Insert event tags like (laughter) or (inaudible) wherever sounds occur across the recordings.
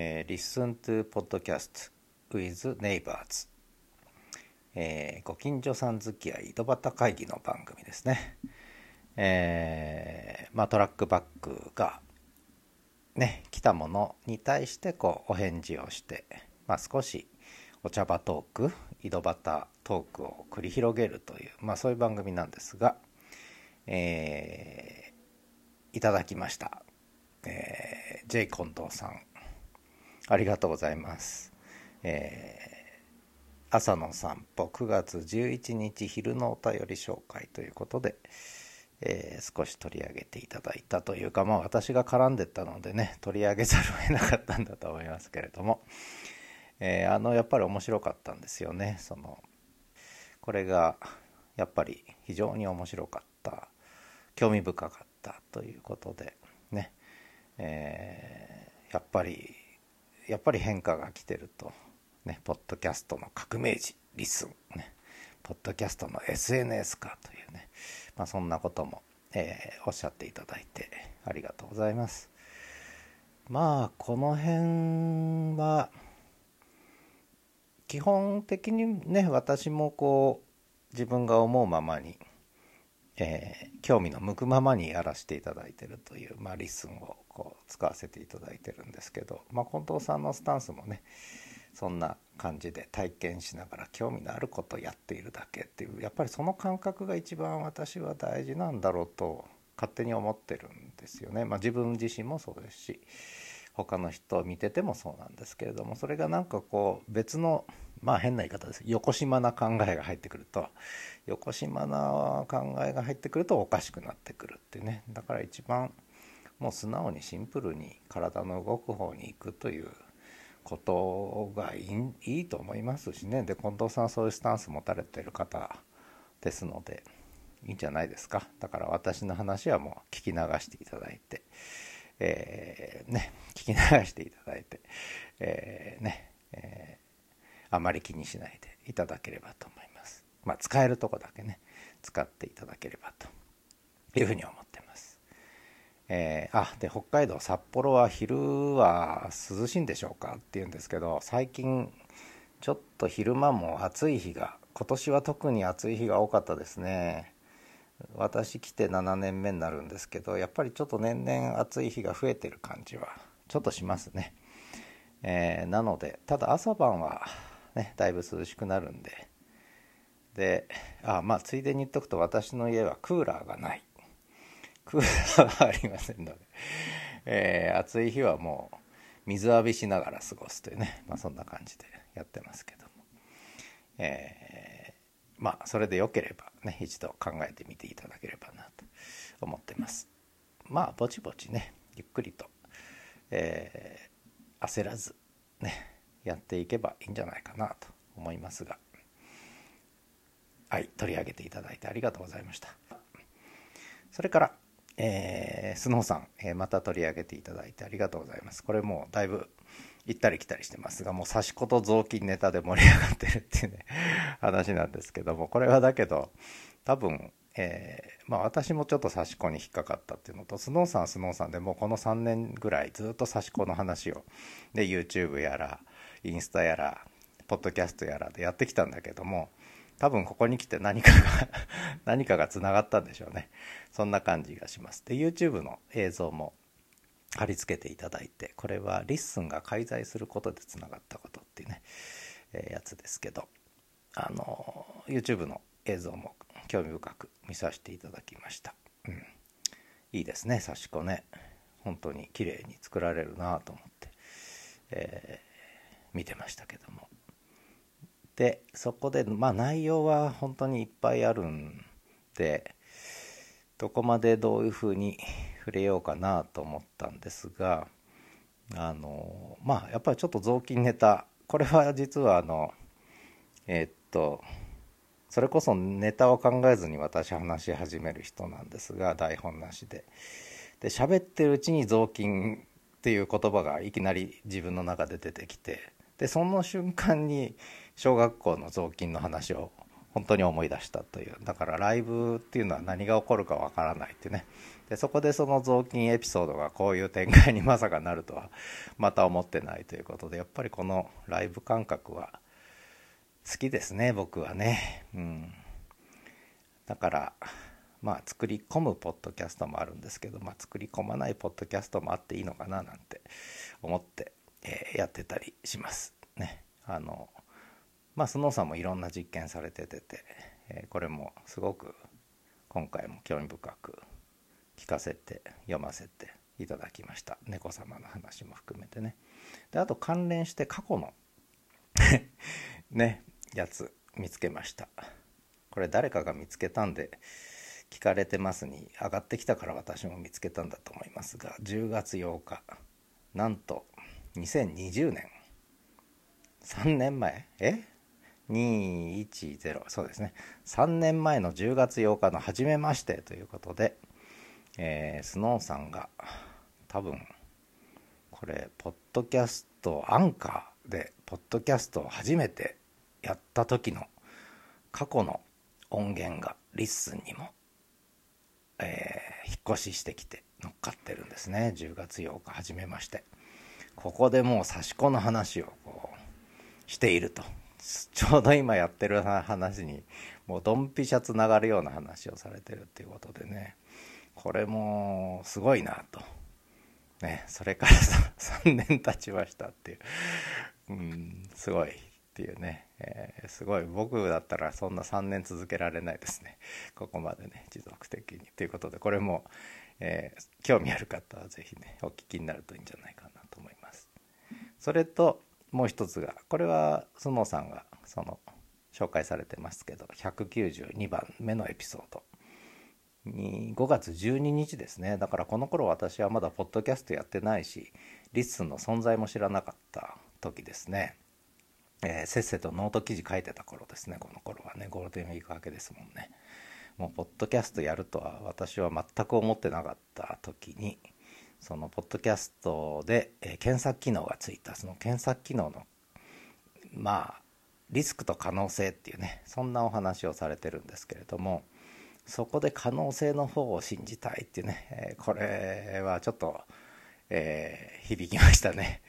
えー、Listen to Podcast with Neighbors、えー、ご近所さん付き合い井戸端会議の番組ですね。えー、まあ、トラックバックがね来たものに対してこうお返事をして、まあ、少しお茶場トーク井戸端トークを繰り広げるという、まあ、そういう番組なんですが、えー、いただきました、えー、J 近藤さん。ありがとうございます、えー、朝の散歩9月11日昼のお便り紹介ということで、えー、少し取り上げていただいたというか、まあ、私が絡んでったのでね取り上げざるを得なかったんだと思いますけれども、えー、あのやっぱり面白かったんですよね。そのこれがやっぱり非常に面白かった興味深かったということでね、えー、やっぱりやっぱり変化が来てると。ねポッドキャストの革命児リスン。ねポッドキャストの SNS かというね、まあ、そんなことも、えー、おっしゃっていただいてありがとうございます。まあこの辺は基本的にね私もこう自分が思うままに、えー、興味の向くままにやらせていただいてるという、まあ、 LISTEN をこう使わせていただいてるんですけど、まあ、近藤さんのスタンスもねそんな感じで体験しながら興味のあることをやっているだけっていうやっぱりその感覚が一番私は大事なんだろうと勝手に思ってるんですよね。まあ、自分自身もそうですし他の人を見ててもそうなんですけれどもそれがなんかこう別のまあ変な言い方です。横島な考えが入ってくると横島な考えが入ってくるとおかしくなってくるってね。だから一番もう素直にシンプルに体の動く方に行くということがいいいいと思いますしね。で近藤さんはそういうスタンス持たれてる方ですのでいいんじゃないですか。だから私の話はもう聞き流していただいて。えー、ね、聞き流していただいて、えー、ね、えー、あまり気にしないでいただければと思います。まあ、使えるとこだけね、使っていただければというふうに思ってます。えー、あ、で、北海道札幌は昼は涼しいんでしょうかっていうんですけど、最近ちょっと昼間も暑い日が、今年は特に暑い日が多かったですね。私来て7年目になるんですけどやっぱりちょっと年々暑い日が増えてる感じはちょっとしますね、えー、なのでただ朝晩はねだいぶ涼しくなるんで。であまあついでに言っとくと私の家はクーラーがない。クーラーはありませんので、えー、暑い日はもう水浴びしながら過ごすというね、まあ、そんな感じでやってますけども、えーまあそれでよければね一度考えてみていただければなと思ってます。まあぼちぼちねゆっくりと、えー、焦らずねやっていけばいいんじゃないかなと思いますがはい取り上げていただいてありがとうございましたそれからえー、スノーさん、えー、また取り上げていただいてありがとうございます。これもうだいぶ行ったり来たりしてますが、もう差し子と雑巾ネタで盛り上がってるっていうね、(laughs) 話なんですけども、これはだけど、多分、えー、まあ私もちょっと差し子に引っかかったっていうのと、スノーさんスノーさんでもうこの3年ぐらいずっと差し子の話を、で、YouTube やら、インスタやら、ポッドキャストやらでやってきたんだけども、多分ここに来て何かが (laughs) 何かがつながったんでしょうね。そんな感じがします。で、YouTube の映像も貼り付けていただいてこれは LISTEN が介在することでつながったことっていうね、えー、やつですけどあの YouTube の映像も興味深く見させていただきました、うん、いいですね刺し子ね本当に綺麗に作られるなと思って、え、見てましたけどもでそこでまあ内容は本当にいっぱいあるんでどこまでどういうふうに触れようかなと思ったんですがあのまあやっぱりちょっと雑巾ネタこれは実はあのえー、っとそれこそネタを考えずに私話し始める人なんですが台本なしで。で喋ってるうちに雑巾っていう言葉がいきなり自分の中で出てきてでその瞬間に小学校の雑巾の話を本当に思い出したという。だからライブっていうのは何が起こるかわからないってね。でそこでその雑巾エピソードがこういう展開にまさかなるとはまた思ってないということでやっぱりこのライブ感覚は好きですね僕はね。うん。だからまあ作り込むポッドキャストもあるんですけど、まあ、作り込まないポッドキャストもあっていいのかななんて思って、えー、やってたりします。ね。あのまあスノーさんもいろんな実験されててて、えー、これもすごく今回も興味深く聞かせて読ませていただきました。猫様の話も含めてね。であと関連して過去の (laughs) ねやつ見つけました。これ誰かが見つけたんで聞かれてますに上がってきたから私も見つけたんだと思いますが10月8日なんと2020年。3年前？え？210そうですね。3年前の10月8日の初めましてということで、えー、スノーさんが多分これポッドキャストアンカーでポッドキャストを初めてやった時の過去の音源が LISTEN にも、えー、引っ越ししてきて乗っかってるんですね。10月8日初めまして。ここでもう差し子の話をこうしていると。ちょうど今やってる話にもうドンピシャつながるような話をされてるっていうことでね。これもすごいなと。ねそれから3年経ちましたっていう。うんすごい。っていうね、えー、すごい僕だったらそんな3年続けられないですね。(laughs) ここまでね持続的に。ということでこれも、えー、興味ある方は是非ねお聞きになるといいんじゃないかなと思います。それともう一つがこれはスノーさんがその紹介されてますけど192番目のエピソード。に5月12日ですね。だからこの頃私はまだポッドキャストやってないし LISTEN の存在も知らなかった時ですね。えー、せっせとノート記事書いてた頃ですねこの頃はねゴールデンウィーク明けですもんね。もうポッドキャストやるとは私は全く思ってなかった時にそのポッドキャストで、えー、検索機能がついた。その検索機能のまあリスクと可能性っていうねそんなお話をされてるんですけれどもそこで可能性の方を信じたいっていうね、えー、これはちょっと、えー、響きましたね、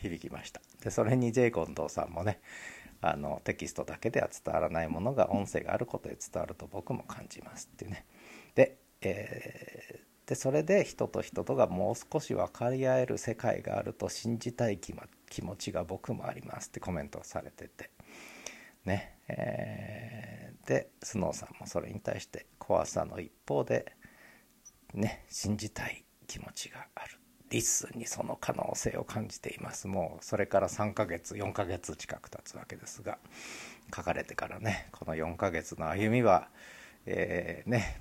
響きました。でそれに J 近藤さんもねあのテキストだけでは伝わらないものが音声があることで伝わると僕も感じますっていうね。で,、えー、でそれで人と人とがもう少し分かり合える世界があると信じたい気持ちが僕もありますってコメントをされてて。ねえー、でスノーさんもそれに対して怖さの一方でね信じたい気持ちがある。 LISTEN にその可能性を感じています。もうそれから3ヶ月4ヶ月近く経つわけですが書かれてからねこの4ヶ月の歩みは、えー、ね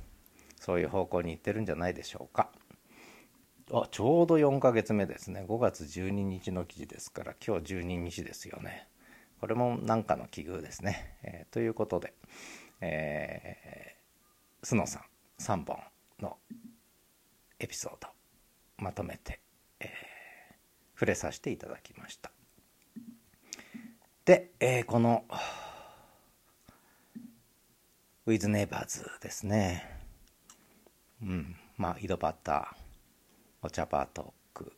そういう方向に行ってるんじゃないでしょうか。あちょうど4ヶ月目ですね。5月12日の記事ですから今日12日ですよね。これも何かの奇遇ですね、えー、ということで、えー、スノさん3本のエピソード。まとめて、えー、触れさせていただきました。で、えー、この「ウィズ・ネイバーズ」ですね。うん。まあ井戸端お茶バートーク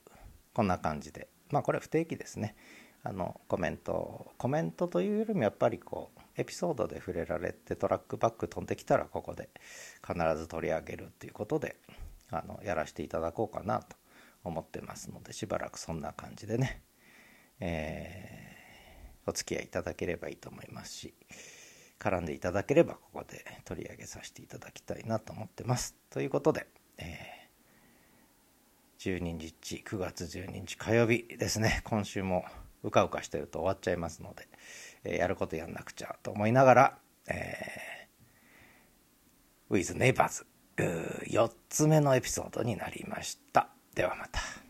こんな感じで。まあこれ不定期ですね。あのコメントコメントというよりもやっぱりこうエピソードで触れられてトラックバック飛んできたらここで必ず取り上げるっていうことであのやらせていただこうかなと思ってますのでしばらくそんな感じでね、えー、お付き合いいただければいいと思いますし絡んでいただければここで取り上げさせていただきたいなと思ってます。ということで、えー、12日9月12日火曜日ですね今週もうかうかしてると終わっちゃいますので、えー、やることやんなくちゃと思いながら、えー、With Neighbors 4つ目のエピソードになりました。ではまた。